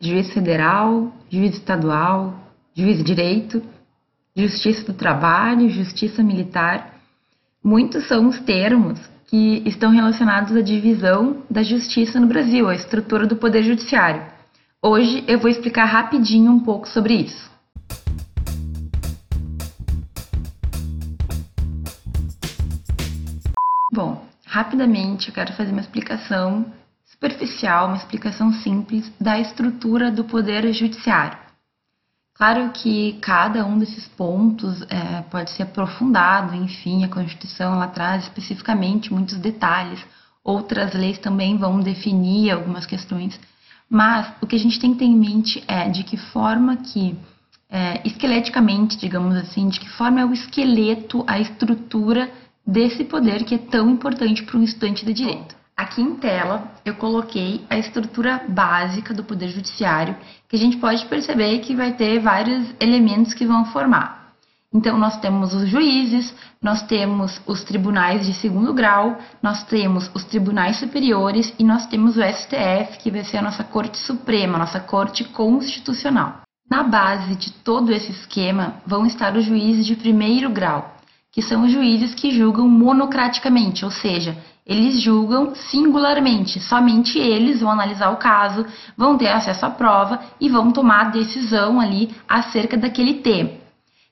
juiz federal, juiz estadual, juiz direito, justiça do trabalho, justiça militar. Muitos são os termos que estão relacionados à divisão da justiça no Brasil, a estrutura do poder judiciário. Hoje eu vou explicar rapidinho um pouco sobre isso. Bom, rapidamente eu quero fazer uma explicação superficial, uma explicação simples da estrutura do poder judiciário. Claro que cada um desses pontos é, pode ser aprofundado, enfim, a Constituição ela traz especificamente muitos detalhes, outras leis também vão definir algumas questões, mas o que a gente tem que ter em mente é de que forma que, é, esqueleticamente, digamos assim, de que forma é o esqueleto, a estrutura desse poder que é tão importante para um estudante de direito. Aqui em tela eu coloquei a estrutura básica do Poder Judiciário, que a gente pode perceber que vai ter vários elementos que vão formar. Então, nós temos os juízes, nós temos os tribunais de segundo grau, nós temos os tribunais superiores e nós temos o STF, que vai ser a nossa Corte Suprema, a nossa Corte Constitucional. Na base de todo esse esquema vão estar os juízes de primeiro grau, que são os juízes que julgam monocraticamente, ou seja, eles julgam singularmente, somente eles vão analisar o caso, vão ter acesso à prova e vão tomar decisão ali acerca daquele tema.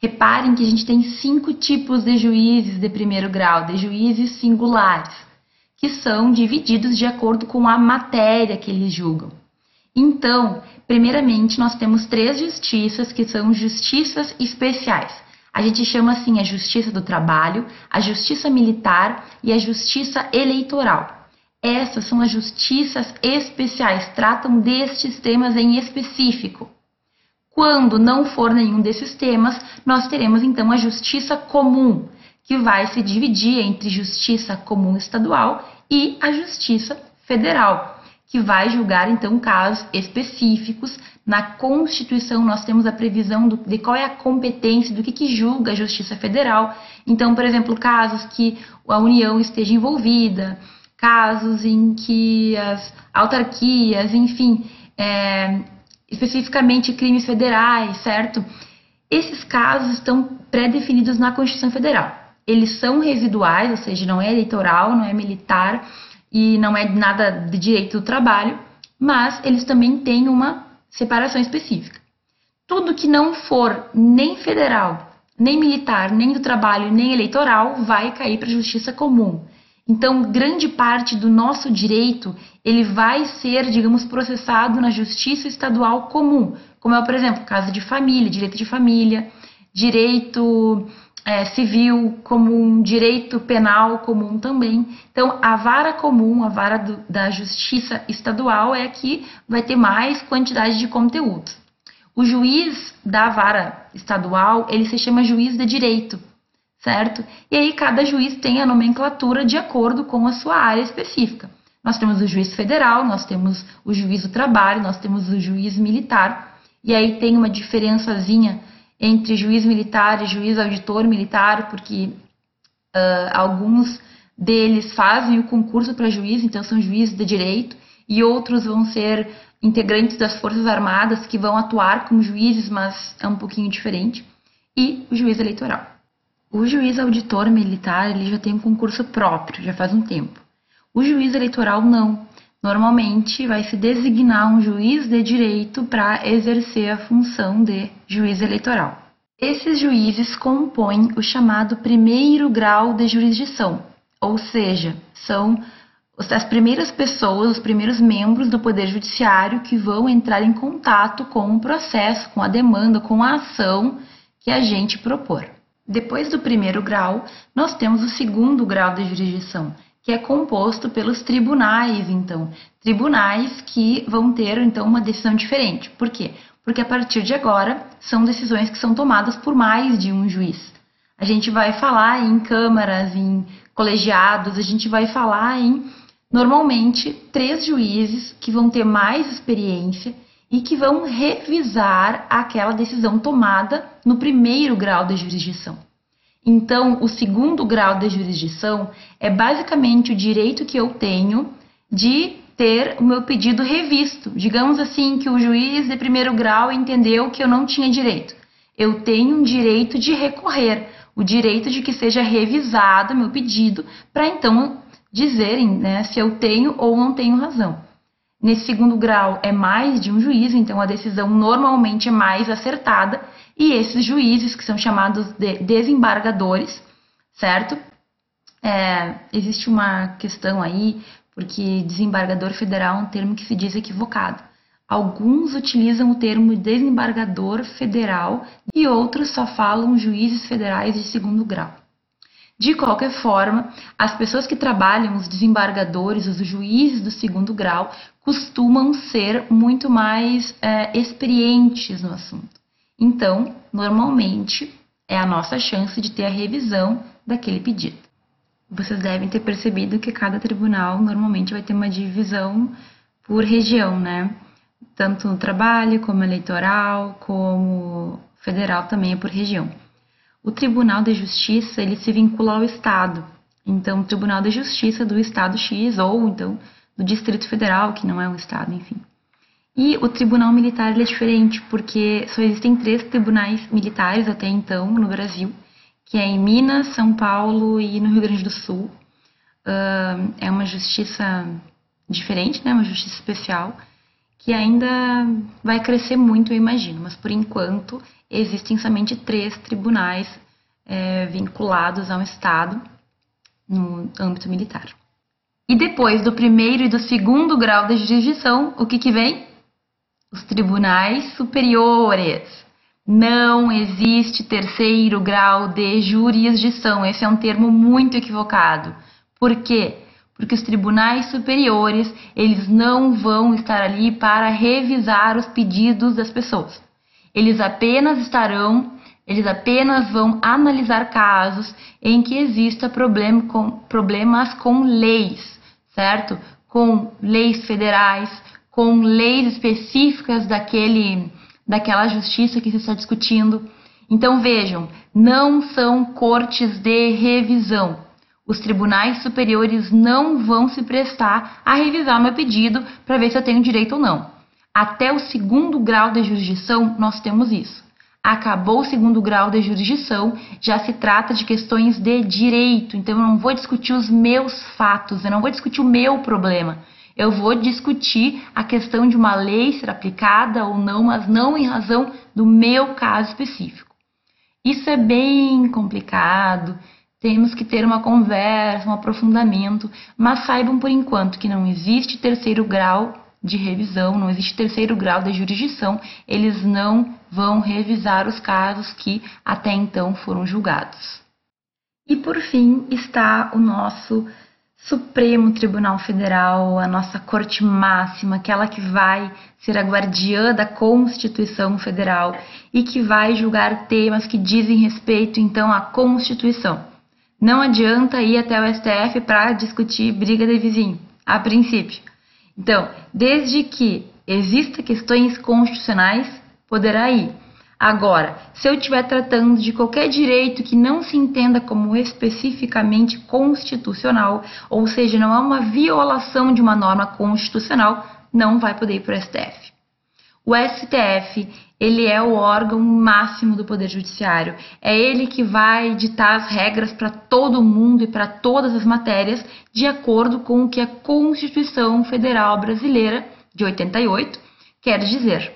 Reparem que a gente tem cinco tipos de juízes de primeiro grau, de juízes singulares, que são divididos de acordo com a matéria que eles julgam. Então, primeiramente, nós temos três justiças que são justiças especiais. A gente chama assim a justiça do trabalho, a justiça militar e a justiça eleitoral. Essas são as justiças especiais, tratam destes temas em específico. Quando não for nenhum desses temas, nós teremos então a justiça comum, que vai se dividir entre justiça comum estadual e a justiça federal que vai julgar então casos específicos. Na Constituição nós temos a previsão do, de qual é a competência do que, que julga a Justiça Federal. Então, por exemplo, casos que a União esteja envolvida, casos em que as autarquias, enfim, é, especificamente crimes federais, certo? Esses casos estão pré-definidos na Constituição Federal. Eles são residuais, ou seja, não é eleitoral, não é militar, e não é nada de direito do trabalho, mas eles também têm uma separação específica. Tudo que não for nem federal, nem militar, nem do trabalho, nem eleitoral vai cair para a justiça comum. Então, grande parte do nosso direito ele vai ser, digamos, processado na justiça estadual comum, como é, por exemplo, caso de família, direito de família, direito é, civil comum, direito penal comum também. Então, a vara comum, a vara do, da justiça estadual é que vai ter mais quantidade de conteúdo. O juiz da vara estadual, ele se chama juiz de direito, certo? E aí cada juiz tem a nomenclatura de acordo com a sua área específica. Nós temos o juiz federal, nós temos o juiz do trabalho, nós temos o juiz militar, e aí tem uma diferençazinha entre juiz militar e juiz auditor militar, porque uh, alguns deles fazem o concurso para juiz, então são juízes de direito, e outros vão ser integrantes das Forças Armadas que vão atuar como juízes, mas é um pouquinho diferente, e o juiz eleitoral. O juiz auditor militar ele já tem um concurso próprio, já faz um tempo. O juiz eleitoral não. Normalmente vai se designar um juiz de direito para exercer a função de juiz eleitoral. Esses juízes compõem o chamado primeiro grau de jurisdição, ou seja, são as primeiras pessoas, os primeiros membros do Poder Judiciário que vão entrar em contato com o processo, com a demanda, com a ação que a gente propor. Depois do primeiro grau, nós temos o segundo grau de jurisdição, que é composto pelos tribunais, então, tribunais que vão ter então uma decisão diferente. Por quê? Porque a partir de agora são decisões que são tomadas por mais de um juiz. A gente vai falar em câmaras, em colegiados, a gente vai falar em normalmente três juízes que vão ter mais experiência e que vão revisar aquela decisão tomada no primeiro grau de jurisdição. Então, o segundo grau de jurisdição é basicamente o direito que eu tenho de ter o meu pedido revisto. Digamos assim que o juiz de primeiro grau entendeu que eu não tinha direito. Eu tenho um direito de recorrer, o direito de que seja revisado meu pedido, para então dizerem né, se eu tenho ou não tenho razão. Nesse segundo grau é mais de um juiz, então a decisão normalmente é mais acertada, e esses juízes, que são chamados de desembargadores, certo? É, existe uma questão aí, porque desembargador federal é um termo que se diz equivocado. Alguns utilizam o termo desembargador federal e outros só falam juízes federais de segundo grau. De qualquer forma, as pessoas que trabalham, os desembargadores, os juízes do segundo grau, costumam ser muito mais é, experientes no assunto. Então, normalmente, é a nossa chance de ter a revisão daquele pedido. Vocês devem ter percebido que cada tribunal normalmente vai ter uma divisão por região, né? Tanto no trabalho, como eleitoral, como federal também é por região. O Tribunal de Justiça, ele se vincula ao Estado. Então, o Tribunal de Justiça do Estado X ou então do Distrito Federal, que não é um estado, enfim. E o Tribunal Militar é diferente, porque só existem três tribunais militares até então no Brasil, que é em Minas, São Paulo e no Rio Grande do Sul. Uh, é uma justiça diferente, né? Uma justiça especial que ainda vai crescer muito, eu imagino. Mas por enquanto existem somente três tribunais é, vinculados ao Estado no âmbito militar. E depois do primeiro e do segundo grau de jurisdição, o que, que vem? Os tribunais superiores. Não existe terceiro grau de jurisdição. Esse é um termo muito equivocado. Por quê? Porque os tribunais superiores, eles não vão estar ali para revisar os pedidos das pessoas. Eles apenas estarão, eles apenas vão analisar casos em que exista problema com, problemas com leis, certo? Com leis federais, com leis específicas daquele daquela justiça que se está discutindo. Então vejam, não são cortes de revisão. Os tribunais superiores não vão se prestar a revisar meu pedido para ver se eu tenho direito ou não. Até o segundo grau de jurisdição, nós temos isso. Acabou o segundo grau de jurisdição, já se trata de questões de direito. Então, eu não vou discutir os meus fatos, eu não vou discutir o meu problema. Eu vou discutir a questão de uma lei ser aplicada ou não, mas não em razão do meu caso específico. Isso é bem complicado, temos que ter uma conversa, um aprofundamento, mas saibam por enquanto que não existe terceiro grau de revisão, não existe terceiro grau de jurisdição, eles não vão revisar os casos que até então foram julgados. E por fim está o nosso Supremo Tribunal Federal, a nossa corte máxima, aquela que vai ser a guardiã da Constituição Federal e que vai julgar temas que dizem respeito então à Constituição. Não adianta ir até o STF para discutir briga de vizinho, a princípio. Então, desde que exista questões constitucionais, poderá ir. Agora, se eu estiver tratando de qualquer direito que não se entenda como especificamente constitucional, ou seja, não há uma violação de uma norma constitucional, não vai poder ir para o STF. O STF, ele é o órgão máximo do Poder Judiciário. É ele que vai ditar as regras para todo mundo e para todas as matérias, de acordo com o que a Constituição Federal Brasileira de 88 quer dizer.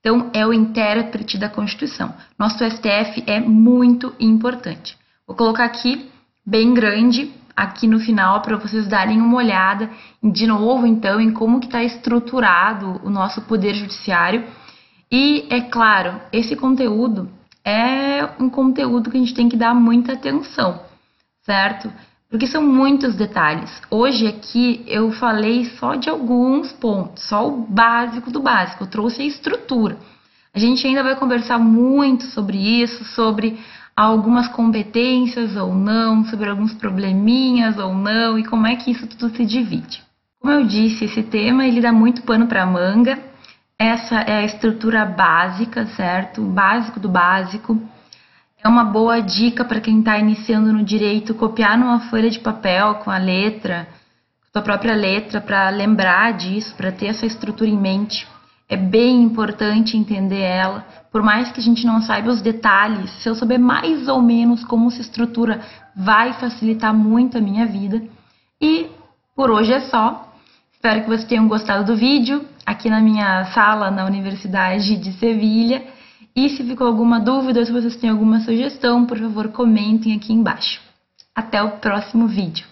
Então, é o intérprete da Constituição. Nosso STF é muito importante. Vou colocar aqui, bem grande, aqui no final, para vocês darem uma olhada, de novo, então, em como que está estruturado o nosso Poder Judiciário. E, é claro, esse conteúdo é um conteúdo que a gente tem que dar muita atenção, certo? porque são muitos detalhes. Hoje aqui eu falei só de alguns pontos, só o básico do básico, eu trouxe a estrutura. A gente ainda vai conversar muito sobre isso, sobre algumas competências ou não, sobre alguns probleminhas ou não e como é que isso tudo se divide. Como eu disse, esse tema ele dá muito pano para manga. Essa é a estrutura básica, certo? O básico do básico. É uma boa dica para quem está iniciando no direito copiar numa folha de papel com a letra, tua própria letra para lembrar disso, para ter essa estrutura em mente. É bem importante entender ela, por mais que a gente não saiba os detalhes, se eu souber mais ou menos como se estrutura, vai facilitar muito a minha vida. E por hoje é só. Espero que vocês tenham gostado do vídeo aqui na minha sala na Universidade de Sevilha. E se ficou alguma dúvida ou se vocês têm alguma sugestão, por favor, comentem aqui embaixo. Até o próximo vídeo.